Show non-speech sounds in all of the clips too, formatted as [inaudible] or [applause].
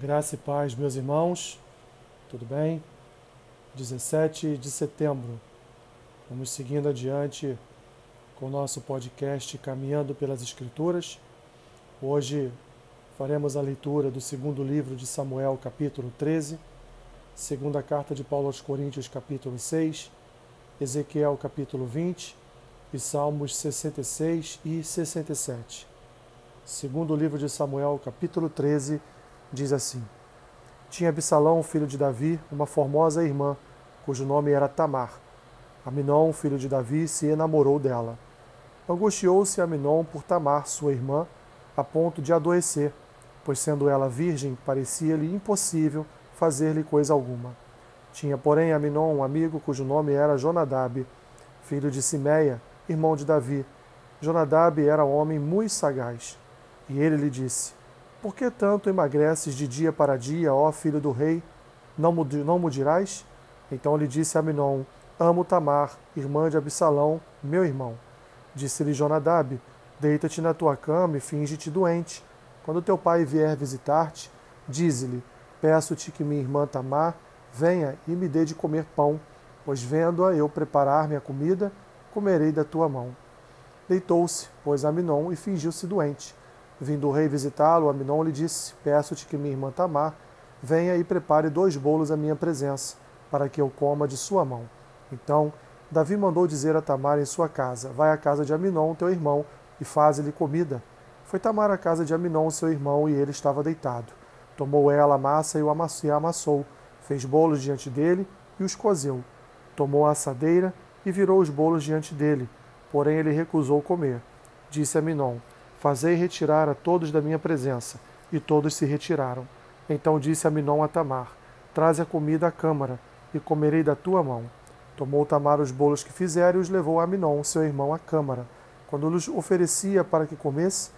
Graça e paz, meus irmãos, tudo bem? 17 de setembro, vamos seguindo adiante com o nosso podcast Caminhando pelas Escrituras. Hoje faremos a leitura do segundo livro de Samuel, capítulo 13, segunda carta de Paulo aos Coríntios, capítulo 6, Ezequiel, capítulo 20 e Salmos 66 e 67. Segundo livro de Samuel, capítulo 13, diz assim: Tinha Absalão, filho de Davi, uma formosa irmã, cujo nome era Tamar. Aminon, filho de Davi, se enamorou dela. Angustiou-se Aminon por Tamar, sua irmã, a ponto de adoecer, pois sendo ela virgem, parecia-lhe impossível fazer-lhe coisa alguma. Tinha, porém, Aminon um amigo cujo nome era Jonadab, filho de Simeia, irmão de Davi. Jonadab era um homem muito sagaz. E ele lhe disse: por que tanto emagreces de dia para dia, ó filho do rei? Não, não me dirás? Então lhe disse Aminon: Amo Tamar, irmã de Absalão, meu irmão. Disse-lhe Jonadab: Deita-te na tua cama e finge-te doente. Quando teu pai vier visitar-te, dize-lhe: Peço-te que minha irmã Tamar venha e me dê de comer pão, pois vendo-a eu preparar minha comida, comerei da tua mão. Deitou-se, pois Aminon, e fingiu-se doente. Vindo o rei visitá-lo, Aminon lhe disse: Peço-te que minha irmã Tamar venha e prepare dois bolos à minha presença, para que eu coma de sua mão. Então Davi mandou dizer a Tamar em sua casa: Vai à casa de Aminon, teu irmão, e faze-lhe comida. Foi Tamar à casa de Aminon, seu irmão, e ele estava deitado. Tomou ela a massa e o amassou, fez bolos diante dele e os cozeu. Tomou a assadeira e virou os bolos diante dele, porém ele recusou comer. Disse Aminon: Fazei retirar a todos da minha presença. E todos se retiraram. Então disse Aminon a Tamar: Traze a comida à câmara, e comerei da tua mão. Tomou Tamar os bolos que fizera e os levou a Aminon, seu irmão, à câmara. Quando lhes oferecia para que comesse,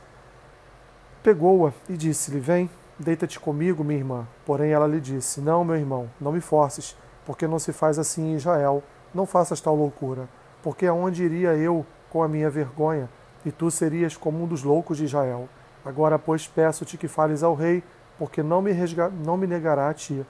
pegou-a e disse-lhe: Vem, deita-te comigo, minha irmã. Porém ela lhe disse: Não, meu irmão, não me forces, porque não se faz assim em Israel. Não faças tal loucura, porque aonde iria eu com a minha vergonha? E tu serias como um dos loucos de Israel. Agora, pois, peço-te que fales ao rei, porque não me, não me negará a ti.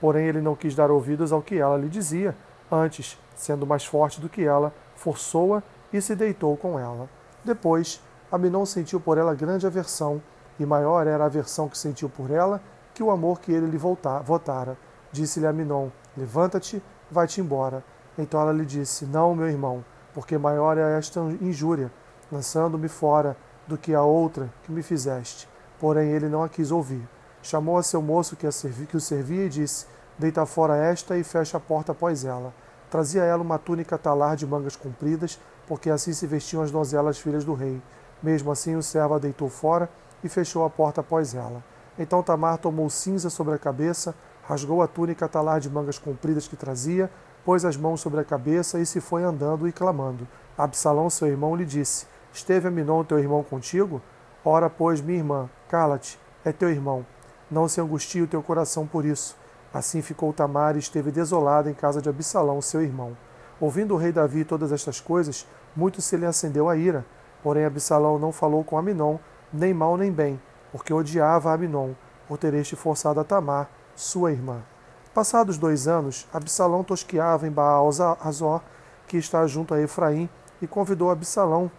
Porém, ele não quis dar ouvidos ao que ela lhe dizia. Antes, sendo mais forte do que ela, forçou-a e se deitou com ela. Depois, Aminon sentiu por ela grande aversão, e maior era a aversão que sentiu por ela que o amor que ele lhe votara. Disse-lhe Aminon: Levanta-te, vai-te embora. Então ela lhe disse: Não, meu irmão, porque maior é esta injúria lançando-me fora do que a outra que me fizeste. Porém ele não a quis ouvir. Chamou a seu moço que, a servi, que o servia e disse: Deita fora esta e fecha a porta após ela. Trazia ela uma túnica talar de mangas compridas, porque assim se vestiam as donzelas filhas do rei. Mesmo assim o servo a deitou fora e fechou a porta após ela. Então Tamar tomou cinza sobre a cabeça, rasgou a túnica talar de mangas compridas que trazia, pôs as mãos sobre a cabeça e se foi andando e clamando. Absalão, seu irmão, lhe disse: Esteve Aminon, teu irmão, contigo? Ora, pois, minha irmã, cala-te, é teu irmão. Não se angustie o teu coração por isso. Assim ficou Tamar e esteve desolada em casa de Absalão, seu irmão. Ouvindo o rei Davi todas estas coisas, muito se lhe acendeu a ira. Porém, Absalão não falou com Aminon, nem mal nem bem, porque odiava Aminon, por ter este forçado a Tamar, sua irmã. Passados dois anos, Absalão tosqueava em Baal Azor, que está junto a Efraim, e convidou Absalão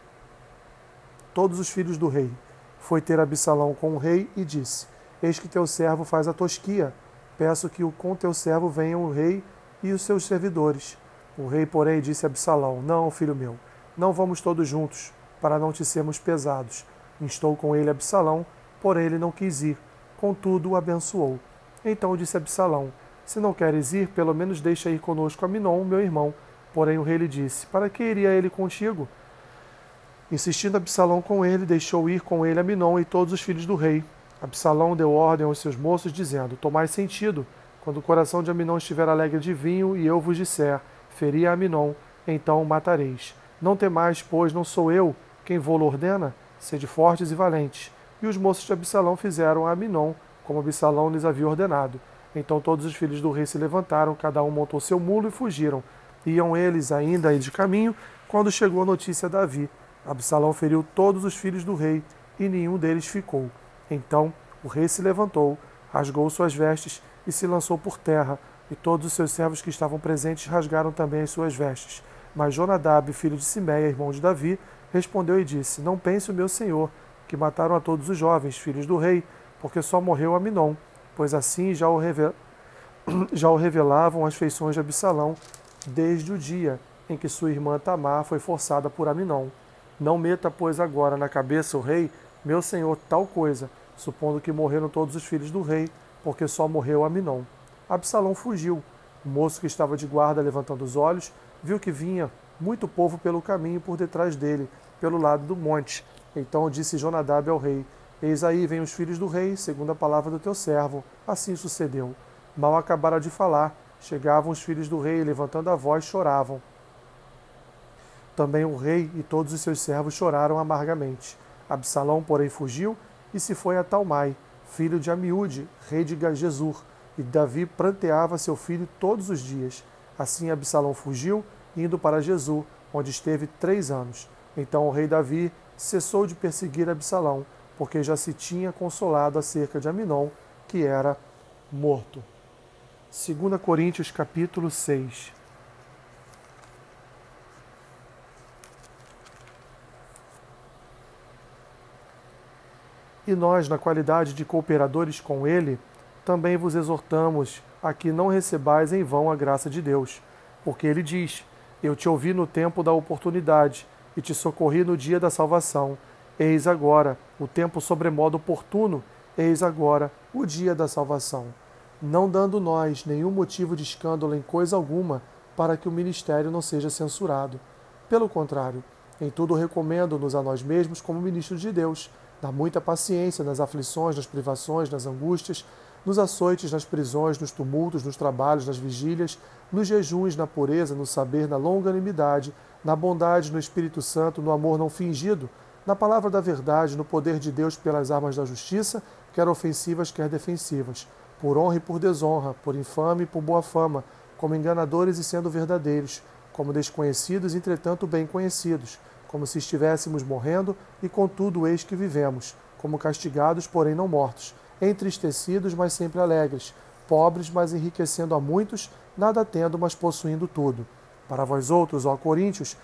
todos os filhos do rei. Foi ter Absalão com o rei e disse: Eis que teu servo faz a tosquia. Peço que com teu servo venham o rei e os seus servidores. O rei, porém, disse a Absalão: Não, filho meu, não vamos todos juntos, para não te sermos pesados. Instou com ele Absalão, porém ele não quis ir. Contudo, o abençoou. Então disse Absalão: Se não queres ir, pelo menos deixa ir conosco Aminon, meu irmão. Porém o rei lhe disse: Para que iria ele contigo? Insistindo Absalão com ele, deixou ir com ele Aminon e todos os filhos do rei. Absalão deu ordem aos seus moços, dizendo: Tomai sentido, quando o coração de Aminon estiver alegre de vinho, e eu vos disser: Feri a Aminon, então o matareis. Não temais, pois não sou eu quem vou-lo ordena? Sede fortes e valentes. E os moços de Absalão fizeram a Aminon, como Absalão lhes havia ordenado. Então todos os filhos do rei se levantaram, cada um montou seu mulo e fugiram. Iam eles ainda de caminho, quando chegou a notícia a Davi. Absalão feriu todos os filhos do rei e nenhum deles ficou. Então o rei se levantou, rasgou suas vestes e se lançou por terra, e todos os seus servos que estavam presentes rasgaram também as suas vestes. Mas Jonadab, filho de Simeia, irmão de Davi, respondeu e disse: Não pense o meu senhor, que mataram a todos os jovens, filhos do rei, porque só morreu Aminon, pois assim já o, revel... [clears throat] já o revelavam as feições de Absalão desde o dia em que sua irmã Tamar foi forçada por Aminon. Não meta, pois, agora na cabeça o rei, meu senhor, tal coisa, supondo que morreram todos os filhos do rei, porque só morreu Aminon. Absalão fugiu. O moço que estava de guarda, levantando os olhos, viu que vinha muito povo pelo caminho por detrás dele, pelo lado do monte. Então disse Jonadab ao rei: Eis aí vêm os filhos do rei, segundo a palavra do teu servo. Assim sucedeu. Mal acabara de falar, chegavam os filhos do rei, levantando a voz, choravam. Também o rei e todos os seus servos choraram amargamente. Absalão, porém, fugiu e se foi a Talmai, filho de Amiúde, rei de Gajesur, e Davi pranteava seu filho todos os dias. Assim Absalão fugiu, indo para Jesus, onde esteve três anos. Então o rei Davi cessou de perseguir Absalão, porque já se tinha consolado acerca de Aminon, que era morto. 2 Coríntios capítulo 6 E nós, na qualidade de cooperadores com ele, também vos exortamos a que não recebais em vão a graça de Deus, porque ele diz: Eu te ouvi no tempo da oportunidade e te socorri no dia da salvação. Eis agora o tempo sobremodo oportuno, eis agora o dia da salvação. Não dando nós nenhum motivo de escândalo em coisa alguma, para que o ministério não seja censurado. Pelo contrário, em tudo recomendo-nos a nós mesmos como ministros de Deus Dá muita paciência nas aflições, nas privações, nas angústias, nos açoites, nas prisões, nos tumultos, nos trabalhos, nas vigílias, nos jejuns, na pureza, no saber, na longanimidade, na bondade, no Espírito Santo, no amor não fingido, na palavra da verdade, no poder de Deus pelas armas da justiça, quer ofensivas, quer defensivas, por honra e por desonra, por infame e por boa fama, como enganadores e sendo verdadeiros, como desconhecidos, entretanto bem conhecidos como se estivéssemos morrendo, e contudo eis que vivemos, como castigados, porém não mortos, entristecidos, mas sempre alegres, pobres, mas enriquecendo a muitos, nada tendo, mas possuindo tudo. Para vós outros, ó Coríntios,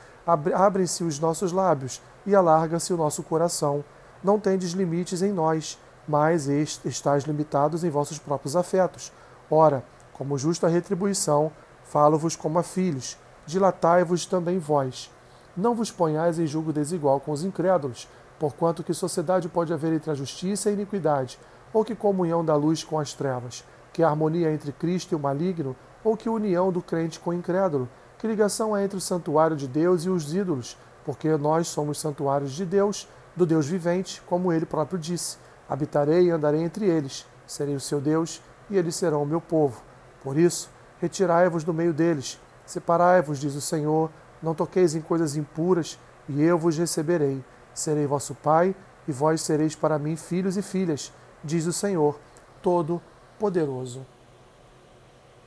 abrem-se os nossos lábios e alarga-se o nosso coração. Não tendes limites em nós, mas estáis limitados em vossos próprios afetos. Ora, como justa retribuição, falo-vos como a filhos, dilatai-vos também vós. Não vos ponhais em julgo desigual com os incrédulos, porquanto que sociedade pode haver entre a justiça e a iniquidade, ou que comunhão da luz com as trevas, que harmonia entre Cristo e o maligno, ou que união do crente com o incrédulo, que ligação há entre o santuário de Deus e os ídolos, porque nós somos santuários de Deus, do Deus vivente, como ele próprio disse: Habitarei e andarei entre eles, serei o seu Deus, e eles serão o meu povo. Por isso, retirai-vos do meio deles, separai-vos, diz o Senhor, não toqueis em coisas impuras, e eu vos receberei. Serei vosso pai, e vós sereis para mim filhos e filhas, diz o Senhor Todo-Poderoso.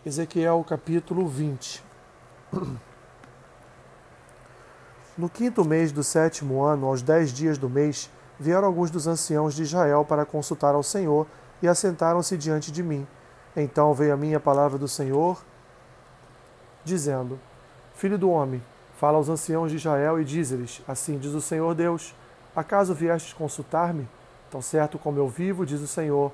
Ezequiel capítulo 20 [clears throat] No quinto mês do sétimo ano, aos dez dias do mês, vieram alguns dos anciãos de Israel para consultar ao Senhor e assentaram-se diante de mim. Então veio a mim a palavra do Senhor, dizendo: Filho do homem, Fala aos anciãos de Israel e diz-lhes: Assim diz o Senhor Deus: Acaso viestes consultar-me? Tão certo como eu vivo, diz o Senhor,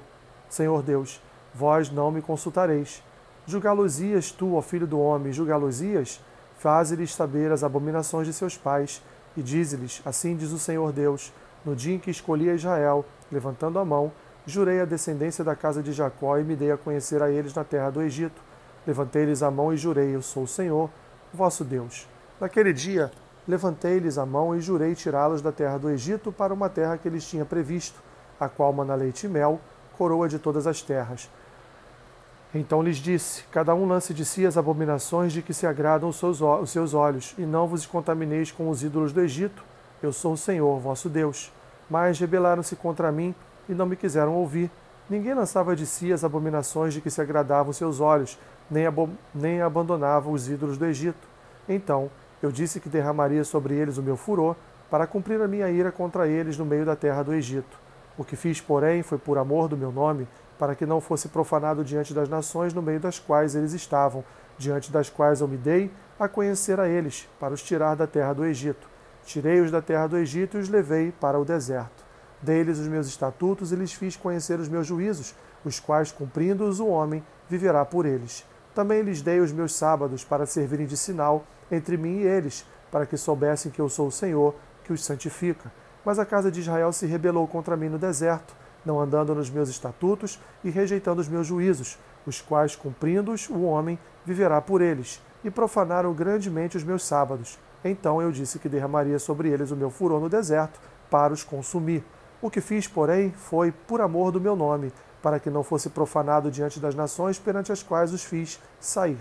Senhor Deus, vós não me consultareis. Julgá-los-ias tu, ó filho do homem, julgá-los-ias? Faze-lhes saber as abominações de seus pais, e dize-lhes: Assim diz o Senhor Deus: No dia em que escolhi a Israel, levantando a mão, jurei a descendência da casa de Jacó e me dei a conhecer a eles na terra do Egito. Levantei-lhes a mão e jurei: Eu sou o Senhor, vosso Deus. Naquele dia, levantei-lhes a mão e jurei tirá-los da terra do Egito para uma terra que eles tinha previsto, a qual mana leite e mel, coroa de todas as terras. Então lhes disse: Cada um lance de si as abominações de que se agradam os seus, os seus olhos, e não vos contamineis com os ídolos do Egito. Eu sou o Senhor, vosso Deus. Mas rebelaram-se contra mim e não me quiseram ouvir. Ninguém lançava de si as abominações de que se agradavam os seus olhos, nem, nem abandonava os ídolos do Egito. Então eu disse que derramaria sobre eles o meu furor, para cumprir a minha ira contra eles no meio da terra do Egito. O que fiz, porém, foi por amor do meu nome, para que não fosse profanado diante das nações no meio das quais eles estavam, diante das quais eu me dei a conhecer a eles, para os tirar da terra do Egito. Tirei-os da terra do Egito e os levei para o deserto. Dei-lhes os meus estatutos e lhes fiz conhecer os meus juízos, os quais, cumprindo-os, o homem viverá por eles. Também lhes dei os meus sábados para servirem de sinal entre mim e eles, para que soubessem que eu sou o Senhor, que os santifica. Mas a casa de Israel se rebelou contra mim no deserto, não andando nos meus estatutos e rejeitando os meus juízos, os quais, cumprindo-os, o homem viverá por eles e profanaram grandemente os meus sábados. Então eu disse que derramaria sobre eles o meu furor no deserto para os consumir. O que fiz, porém, foi por amor do meu nome, para que não fosse profanado diante das nações perante as quais os fiz sair.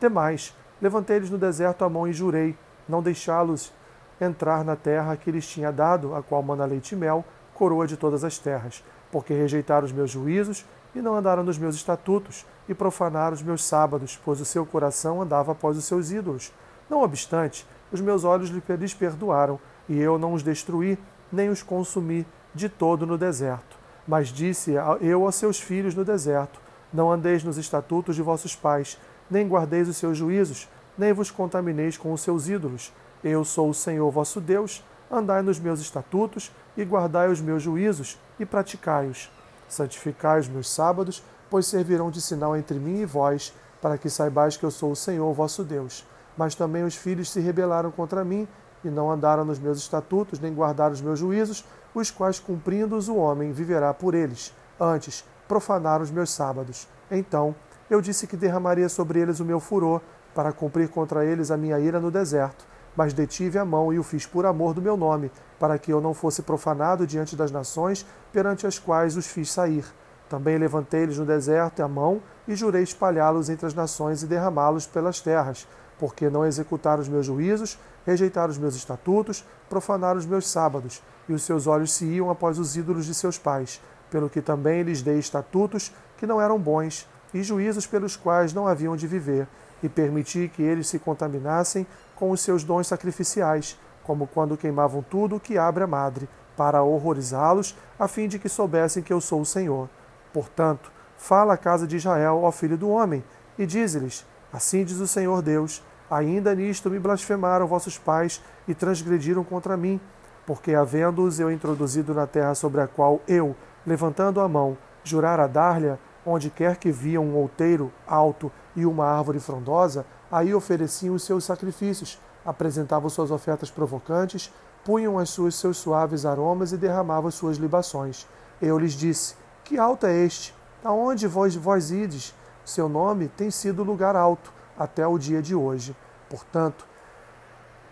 Demais, levantei-lhes no deserto a mão e jurei não deixá-los entrar na terra que lhes tinha dado, a qual mana leite e mel, coroa de todas as terras, porque rejeitaram os meus juízos e não andaram nos meus estatutos, e profanaram os meus sábados, pois o seu coração andava após os seus ídolos. Não obstante, os meus olhos lhes perdoaram, e eu não os destruí, nem os consumi de todo no deserto. Mas disse eu a seus filhos no deserto: Não andeis nos estatutos de vossos pais, nem guardeis os seus juízos, nem vos contamineis com os seus ídolos. Eu sou o Senhor vosso Deus, andai nos meus estatutos e guardai os meus juízos e praticai-os. Santificai os meus sábados, pois servirão de sinal entre mim e vós, para que saibais que eu sou o Senhor vosso Deus. Mas também os filhos se rebelaram contra mim, e não andaram nos meus estatutos, nem guardaram os meus juízos, os quais, cumprindo-os, o homem viverá por eles. Antes, profanaram os meus sábados. Então, eu disse que derramaria sobre eles o meu furor, para cumprir contra eles a minha ira no deserto. Mas detive a mão e o fiz por amor do meu nome, para que eu não fosse profanado diante das nações perante as quais os fiz sair. Também levantei-lhes no deserto a mão e jurei espalhá-los entre as nações e derramá-los pelas terras, porque não executaram os meus juízos, rejeitaram os meus estatutos, profanaram os meus sábados, e os seus olhos se iam após os ídolos de seus pais, pelo que também lhes dei estatutos que não eram bons, e juízos pelos quais não haviam de viver, e permiti que eles se contaminassem com os seus dons sacrificiais, como quando queimavam tudo o que abre a madre, para horrorizá-los, a fim de que soubessem que eu sou o Senhor. Portanto, fala à casa de Israel, ó filho do homem, e dize-lhes: Assim diz o Senhor Deus: Ainda nisto me blasfemaram vossos pais e transgrediram contra mim, porque, havendo-os eu introduzido na terra sobre a qual eu, levantando a mão, jurara dar-lhe, onde quer que viam um outeiro alto e uma árvore frondosa, aí ofereciam os seus sacrifícios, apresentavam suas ofertas provocantes, punham as suas seus suaves aromas e derramavam as suas libações. Eu lhes disse: Que alto é este? Aonde vós, vós ides? Seu nome tem sido lugar alto até o dia de hoje. Portanto,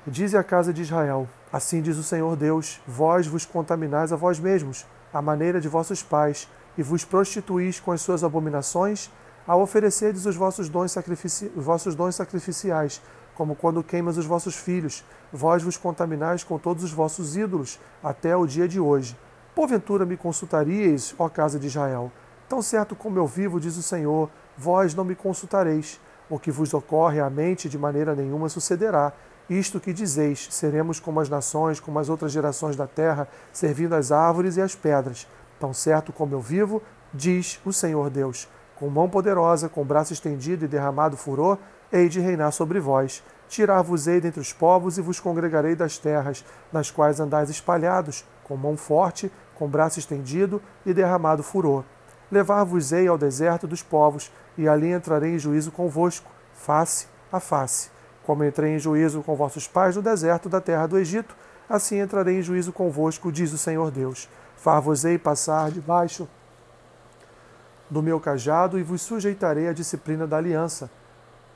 dize a casa de Israel: Assim diz o Senhor Deus: Vós vos contaminais a vós mesmos, à maneira de vossos pais, e vos prostituís com as suas abominações, ao oferecerdes os vossos dons, sacrifici os vossos dons sacrificiais, como quando queimas os vossos filhos, vós vos contaminais com todos os vossos ídolos, até o dia de hoje. Porventura me consultaríeis, ó casa de Israel? Tão certo como eu vivo, diz o Senhor, vós não me consultareis. O que vos ocorre à mente de maneira nenhuma sucederá. Isto que dizeis, seremos como as nações, como as outras gerações da terra, servindo as árvores e as pedras. Tão certo como eu vivo, diz o Senhor Deus. Com mão poderosa, com braço estendido e derramado furor, hei de reinar sobre vós. Tirar-vos-ei dentre os povos e vos congregarei das terras, nas quais andais espalhados, com mão forte, com braço estendido e derramado furor. Levar-vos-ei ao deserto dos povos, e ali entrarei em juízo convosco, face a face. Como entrei em juízo com vossos pais no deserto da terra do Egito, assim entrarei em juízo convosco, diz o Senhor Deus. Far-vos-ei passar debaixo do meu cajado e vos sujeitarei à disciplina da aliança.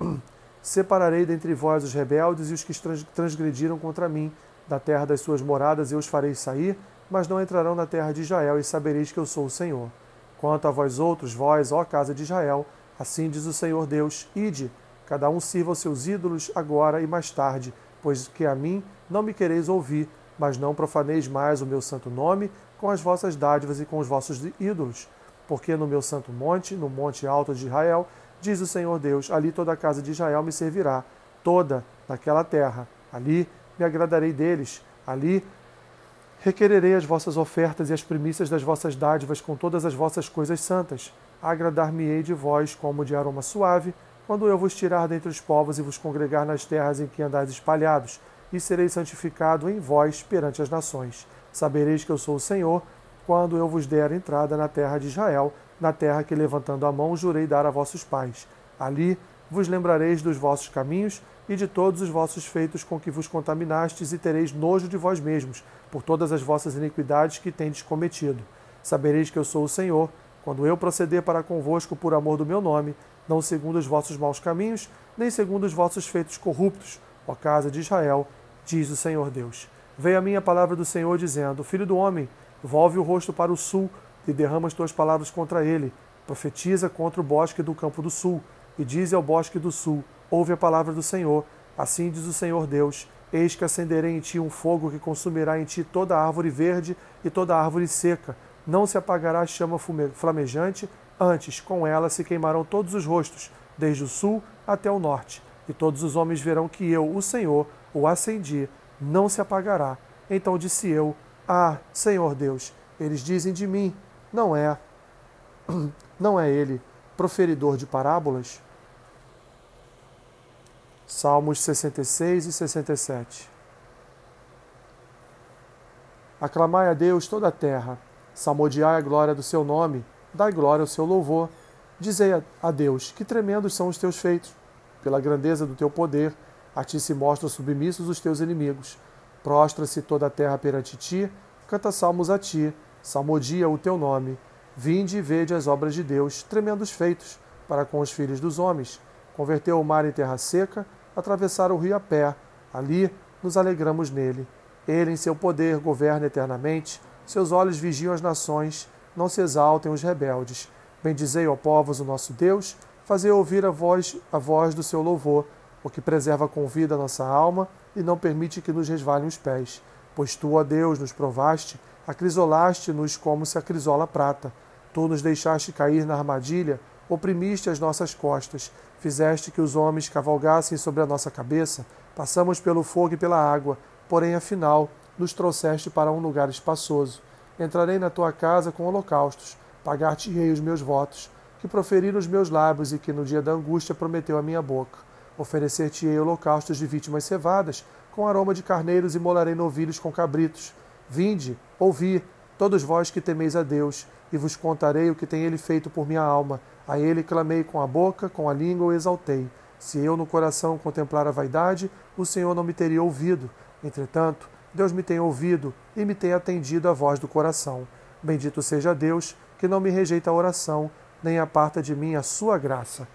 [clears throat] Separarei dentre vós os rebeldes e os que transgrediram contra mim. Da terra das suas moradas eu os farei sair, mas não entrarão na terra de Israel, e sabereis que eu sou o Senhor. Quanto a vós outros, vós, ó casa de Israel, assim diz o Senhor Deus: Ide, cada um sirva os seus ídolos agora e mais tarde, pois que a mim não me quereis ouvir, mas não profaneis mais o meu santo nome com as vossas dádivas e com os vossos ídolos. Porque no meu santo monte, no monte alto de Israel, diz o Senhor Deus: ali toda a casa de Israel me servirá, toda naquela terra. Ali me agradarei deles, ali Requererei as vossas ofertas e as primícias das vossas dádivas com todas as vossas coisas santas. Agradar-me-ei de vós como de aroma suave, quando eu vos tirar dentre os povos e vos congregar nas terras em que andais espalhados, e serei santificado em vós perante as nações. Sabereis que eu sou o Senhor, quando eu vos der entrada na terra de Israel, na terra que levantando a mão jurei dar a vossos pais. Ali vos lembrareis dos vossos caminhos e de todos os vossos feitos com que vos contaminastes, e tereis nojo de vós mesmos, por todas as vossas iniquidades que tendes cometido. Sabereis que eu sou o Senhor, quando eu proceder para convosco por amor do meu nome, não segundo os vossos maus caminhos, nem segundo os vossos feitos corruptos, ó casa de Israel, diz o Senhor Deus. Veio a minha palavra do Senhor dizendo: Filho do homem, volve o rosto para o sul e derrama as tuas palavras contra ele. Profetiza contra o bosque do campo do sul e dize ao bosque do sul: Ouve a palavra do Senhor. Assim diz o Senhor Deus: Eis que acenderei em ti um fogo que consumirá em ti toda árvore verde e toda árvore seca. Não se apagará a chama flamejante, antes com ela se queimarão todos os rostos, desde o sul até o norte. E todos os homens verão que eu, o Senhor, o acendi, não se apagará. Então disse eu: Ah, Senhor Deus, eles dizem de mim, não é, [clears throat] não é ele proferidor de parábolas? Salmos 66 e 67. Aclamai a Deus toda a terra, salmodiai a glória do seu nome, dai glória ao seu louvor. Dizei a Deus: que tremendos são os teus feitos. Pela grandeza do teu poder, a ti se mostram submissos os teus inimigos. Prostra-se toda a terra perante ti, canta salmos a ti, salmodia o teu nome. Vinde e vede as obras de Deus, tremendos feitos, para com os filhos dos homens. Converteu o mar em terra seca, atravessaram o rio a pé. Ali nos alegramos nele. Ele, em seu poder, governa eternamente. Seus olhos vigiam as nações. Não se exaltem os rebeldes. Bendizei, ó povos, o nosso Deus. Fazei ouvir a voz, a voz do seu louvor, o que preserva com vida a nossa alma e não permite que nos resvalem os pés. Pois tu, ó Deus, nos provaste, acrisolaste-nos como se acrisola prata. Tu nos deixaste cair na armadilha, oprimiste as nossas costas, fizeste que os homens cavalgassem sobre a nossa cabeça, passamos pelo fogo e pela água, porém afinal nos trouxeste para um lugar espaçoso. Entrarei na tua casa com holocaustos, pagar-te-ei os meus votos, que proferiram os meus lábios e que no dia da angústia prometeu a minha boca. Oferecer-te-ei holocaustos de vítimas cevadas, com aroma de carneiros e molarei novilhos com cabritos. Vinde, ouvi, todos vós que temeis a Deus, e vos contarei o que tem ele feito por minha alma. A ele clamei com a boca, com a língua o exaltei. Se eu no coração contemplar a vaidade, o Senhor não me teria ouvido. Entretanto, Deus me tem ouvido e me tem atendido a voz do coração. Bendito seja Deus, que não me rejeita a oração, nem aparta de mim a sua graça.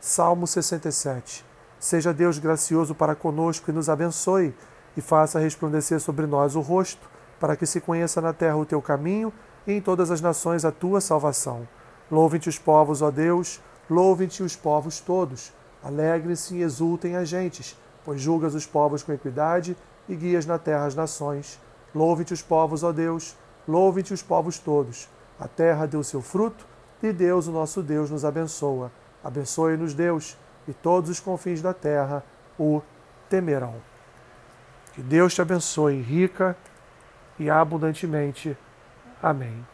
Salmo 67. Seja Deus gracioso para conosco e nos abençoe, e faça resplandecer sobre nós o rosto, para que se conheça na terra o teu caminho e em todas as nações a tua salvação. Louvem-te os povos, ó Deus, louvem-te os povos todos. Alegrem-se e exultem as gentes, pois julgas os povos com equidade e guias na terra as nações. Louve-te os povos, ó Deus, louvem-te os povos todos. A terra deu seu fruto e Deus, o nosso Deus, nos abençoa. Abençoe-nos, Deus, e todos os confins da terra o temerão. Que Deus te abençoe rica e abundantemente. Amém.